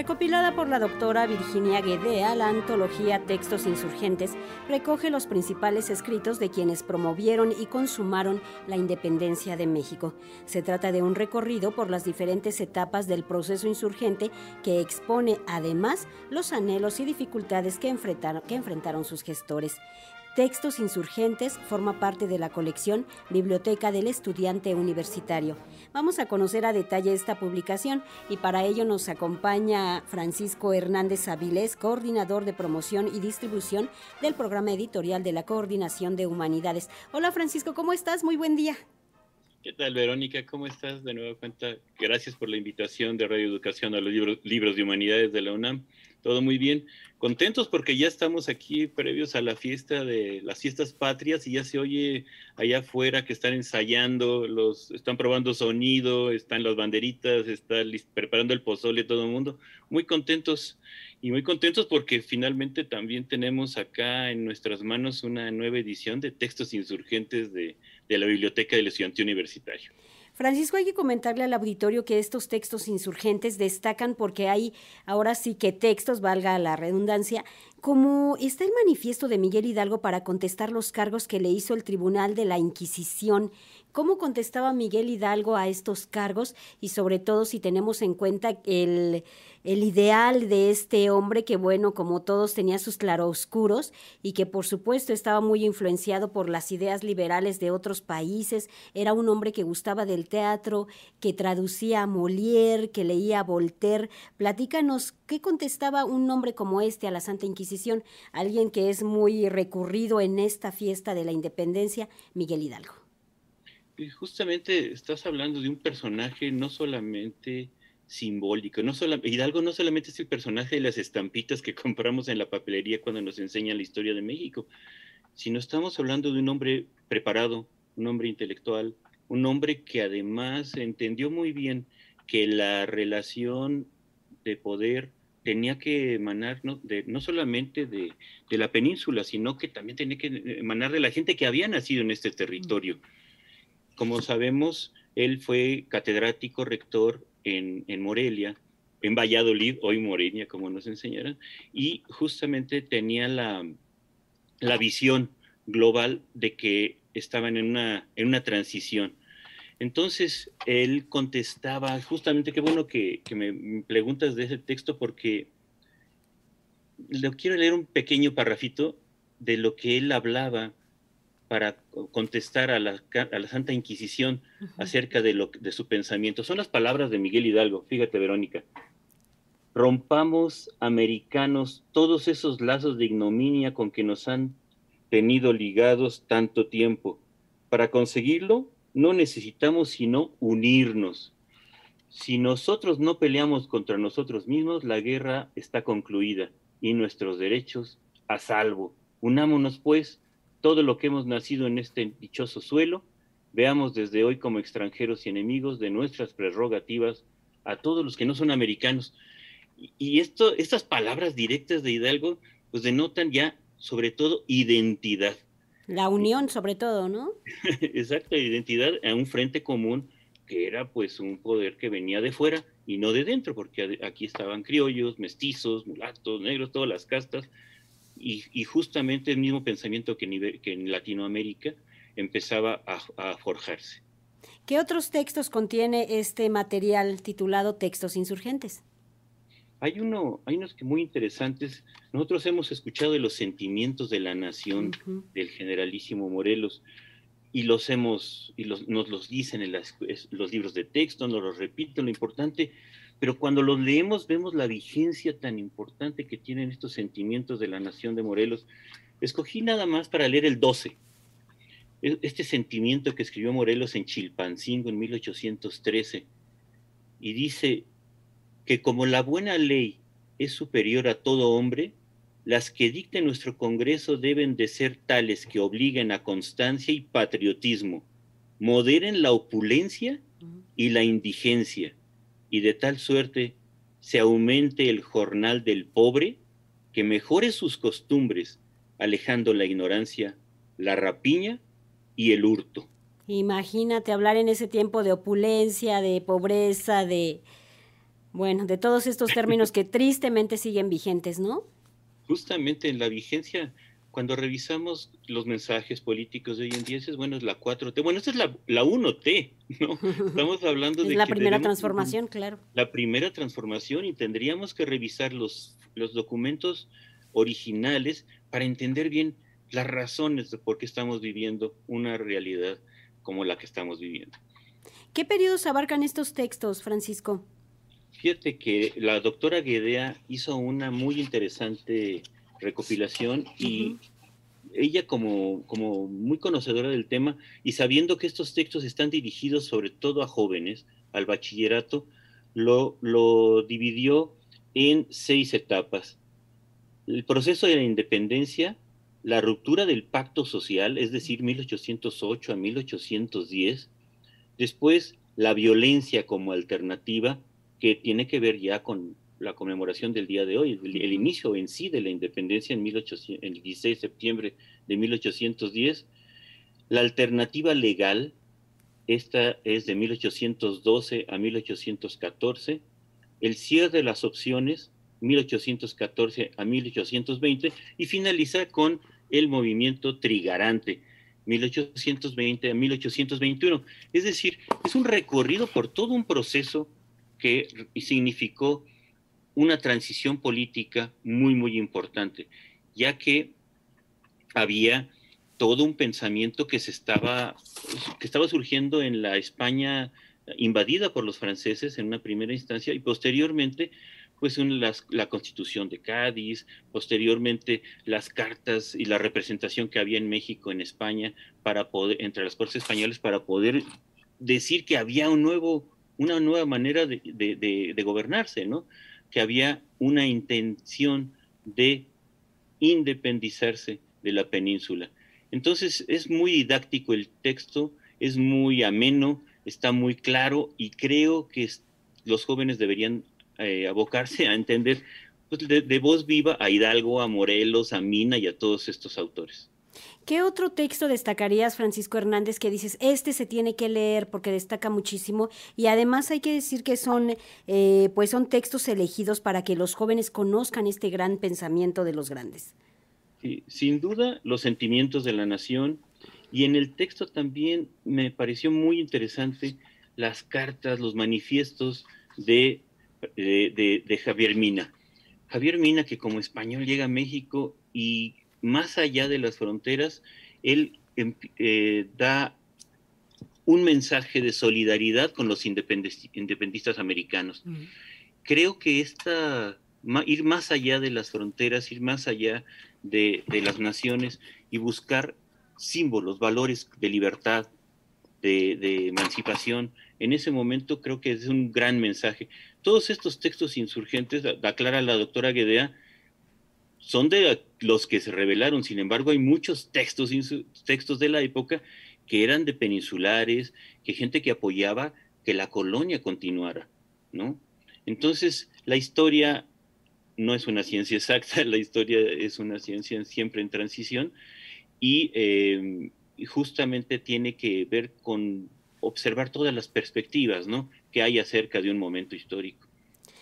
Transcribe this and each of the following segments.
Recopilada por la doctora Virginia Guedea, la antología Textos Insurgentes recoge los principales escritos de quienes promovieron y consumaron la independencia de México. Se trata de un recorrido por las diferentes etapas del proceso insurgente que expone además los anhelos y dificultades que enfrentaron, que enfrentaron sus gestores. Textos Insurgentes forma parte de la colección Biblioteca del Estudiante Universitario. Vamos a conocer a detalle esta publicación y para ello nos acompaña Francisco Hernández Avilés, coordinador de promoción y distribución del programa editorial de la Coordinación de Humanidades. Hola Francisco, ¿cómo estás? Muy buen día. ¿Qué tal, Verónica? ¿Cómo estás? De nuevo cuenta, gracias por la invitación de Radio Educación a los libros, libros de humanidades de la UNAM. Todo muy bien. Contentos porque ya estamos aquí previos a la fiesta de las fiestas patrias y ya se oye allá afuera que están ensayando, los están probando sonido, están las banderitas, están preparando el pozole todo el mundo. Muy contentos y muy contentos porque finalmente también tenemos acá en nuestras manos una nueva edición de textos insurgentes de, de la Biblioteca del Estudiante Universitario. Francisco, hay que comentarle al auditorio que estos textos insurgentes destacan porque hay ahora sí que textos, valga la redundancia, como está el manifiesto de Miguel Hidalgo para contestar los cargos que le hizo el Tribunal de la Inquisición ¿Cómo contestaba Miguel Hidalgo a estos cargos? Y sobre todo si tenemos en cuenta el, el ideal de este hombre que, bueno, como todos tenía sus claroscuros y que por supuesto estaba muy influenciado por las ideas liberales de otros países. Era un hombre que gustaba del teatro, que traducía a Molière, que leía a Voltaire. Platícanos, ¿qué contestaba un hombre como este a la Santa Inquisición? Alguien que es muy recurrido en esta fiesta de la independencia, Miguel Hidalgo justamente estás hablando de un personaje no solamente simbólico, no solo, Hidalgo no solamente es el personaje de las estampitas que compramos en la papelería cuando nos enseñan la historia de México, sino estamos hablando de un hombre preparado, un hombre intelectual, un hombre que además entendió muy bien que la relación de poder tenía que emanar no, no solamente de, de, la península, sino que también tenía que emanar de la gente que había nacido en este territorio. Como sabemos, él fue catedrático rector en, Morelia, en Valladolid, hoy Morelia, como nos enseñaron, y justamente tenía la, la visión global de que estaban en una, en una transición. Entonces, él contestaba, justamente, qué bueno que, que me preguntas de ese texto, porque le quiero leer un pequeño parrafito de lo que él hablaba para contestar a la, Santa Inquisición acerca de, lo, de su pensamiento. Son las palabras de Miguel Hidalgo. Fíjate, Verónica. Rompamos, americanos, todos esos lazos de ignominia con que nos han tenido ligados tanto tiempo. Para conseguirlo, no necesitamos sino unirnos. Si nosotros no peleamos contra nosotros mismos, la guerra está concluida y nuestros derechos a salvo. Unámonos, pues, todo lo que hemos nacido en este dichoso suelo, veamos desde hoy como extranjeros y enemigos de nuestras prerrogativas a todos los que no son americanos. Y esto, estas palabras directas de Hidalgo, pues denotan ya sobre todo identidad. La unión sobre todo, ¿no? Exacto, identidad a un frente común que era pues un poder que venía de fuera y no de dentro, porque aquí estaban criollos, mestizos, mulatos, negros, todas las castas, y, justamente el mismo pensamiento que, en Latinoamérica empezaba a, forjarse. ¿Qué otros textos contiene este material titulado Textos Insurgentes? Hay, uno, hay unos que muy interesantes. Nosotros hemos escuchado de los sentimientos de la nación del generalísimo Morelos y los hemos y los, nos los dicen en los libros de texto, nos los repiten. Lo importante pero cuando los leemos vemos la vigencia tan importante que tienen estos sentimientos de la nación de Morelos. Escogí nada más para leer el 12, e, este sentimiento que escribió Morelos en Chilpancingo en 1813, y dice que como la buena ley es superior a todo hombre, las que dicte nuestro Congreso deben de ser tales que obliguen a constancia y patriotismo, moderen la opulencia y la indigencia, y de tal suerte se aumente el jornal del pobre, que mejore sus costumbres, alejando la ignorancia, la rapiña y el hurto. Imagínate hablar en ese tiempo de opulencia, de pobreza, de, Bueno, de todos estos términos que tristemente siguen vigentes, ¿no? Justamente en la vigencia, cuando revisamos los mensajes políticos de hoy en día, es bueno, es la 4T. Bueno, esta es la, la 1T, ¿no? Estamos hablando de... la primera transformación, claro. La primera transformación y tendríamos que revisar los, los documentos originales para entender bien las razones de por qué estamos viviendo una realidad como la que estamos viviendo. ¿Qué periodos abarcan estos textos, Francisco? Fíjate que la doctora Guedea hizo una muy interesante recopilación y ella como, como muy conocedora del tema y sabiendo que estos textos están dirigidos sobre todo a jóvenes, al bachillerato, lo, lo dividió en seis etapas. El proceso de la independencia, la ruptura del pacto social, es decir, 1808 a 1810, después la violencia como alternativa, que tiene que ver ya con la conmemoración del día de hoy, el, inicio en sí de la independencia en, 1800, el 16 de septiembre de 1810. La alternativa legal, esta es de 1812 a 1814. El cierre de las opciones, 1814 a 1820. Y finaliza con el movimiento trigarante, 1820 a 1821. Es decir, es un recorrido por todo un proceso que significó una transición política muy, muy importante, ya que había todo un pensamiento que se estaba, que estaba surgiendo en la España invadida por los franceses en una primera instancia y posteriormente pues la constitución de Cádiz, posteriormente las cartas y la representación que había en México, en España, para poder, entre las cortes españolas, para poder decir que había un nuevo una nueva manera de, gobernarse, ¿no? Que había una intención de independizarse de la península. Entonces es muy didáctico el texto, es muy ameno, está muy claro y creo que los jóvenes deberían eh, abocarse a entender pues, de, voz viva a Hidalgo, a Morelos, a Mina y a todos estos autores. ¿Qué otro texto destacarías, Francisco Hernández, que dices, este se tiene que leer porque destaca muchísimo? Y además hay que decir que son, eh, pues son textos elegidos para que los jóvenes conozcan este gran pensamiento de los grandes. Sí, sin duda, los sentimientos de la nación. Y en el texto también me pareció muy interesante las cartas, los manifiestos de, de, de Javier Mina. Javier Mina, que como español llega a México y más allá de las fronteras, él eh, da un mensaje de solidaridad con los independistas americanos. Creo que esta, ir más allá de las fronteras, ir más allá de, las naciones y buscar símbolos, valores de libertad, de, emancipación, en ese momento creo que es un gran mensaje. Todos estos textos insurgentes, aclara la doctora Guedea, son de los que se revelaron. Sin embargo, hay muchos textos, textos de la época que eran de peninsulares, que gente que apoyaba que la colonia continuara, ¿no? Entonces, la historia no es una ciencia exacta, la historia es una ciencia siempre en transición y eh, justamente tiene que ver con observar todas las perspectivas, ¿no? Que hay acerca de un momento histórico.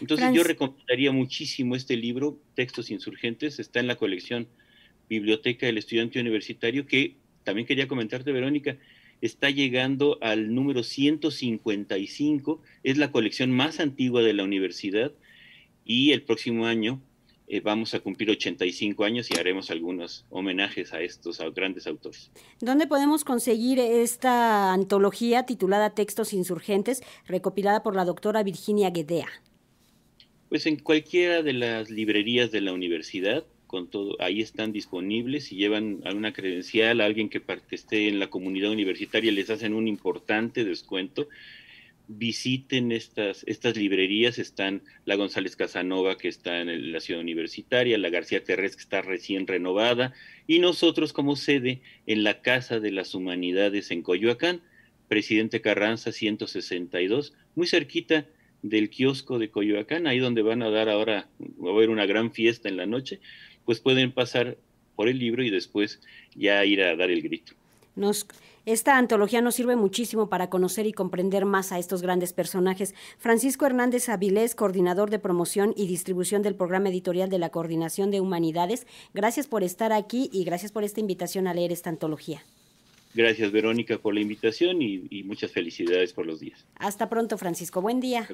Entonces yo recomendaría muchísimo este libro, Textos Insurgentes, está en la colección Biblioteca del Estudiante Universitario, que también quería comentarte, Verónica, está llegando al número 155, es la colección más antigua de la universidad y el próximo año eh, vamos a cumplir 85 años y haremos algunos homenajes a estos grandes autores. ¿Dónde podemos conseguir esta antología titulada Textos Insurgentes, recopilada por la doctora Virginia Guedea? Pues en cualquiera de las librerías de la universidad, con todo, ahí están disponibles. Si llevan alguna credencial alguien que esté en la comunidad universitaria, les hacen un importante descuento. Visiten estas, estas librerías, están la González Casanova, que está en la ciudad universitaria, la García Terrés, que está recién renovada, y nosotros como sede en la Casa de las Humanidades en Coyoacán, Presidente Carranza 162, muy cerquita del kiosco de Coyoacán, ahí donde van a dar ahora, va a haber una gran fiesta en la noche, pues pueden pasar por el libro y después ya ir a dar el grito. Nos, esta antología nos sirve muchísimo para conocer y comprender más a estos grandes personajes. Francisco Hernández Avilés, coordinador de promoción y distribución del programa editorial de la Coordinación de Humanidades, gracias por estar aquí y gracias por esta invitación a leer esta antología. Gracias, Verónica, por la invitación y, muchas felicidades por los días. Hasta pronto, Francisco. Buen día.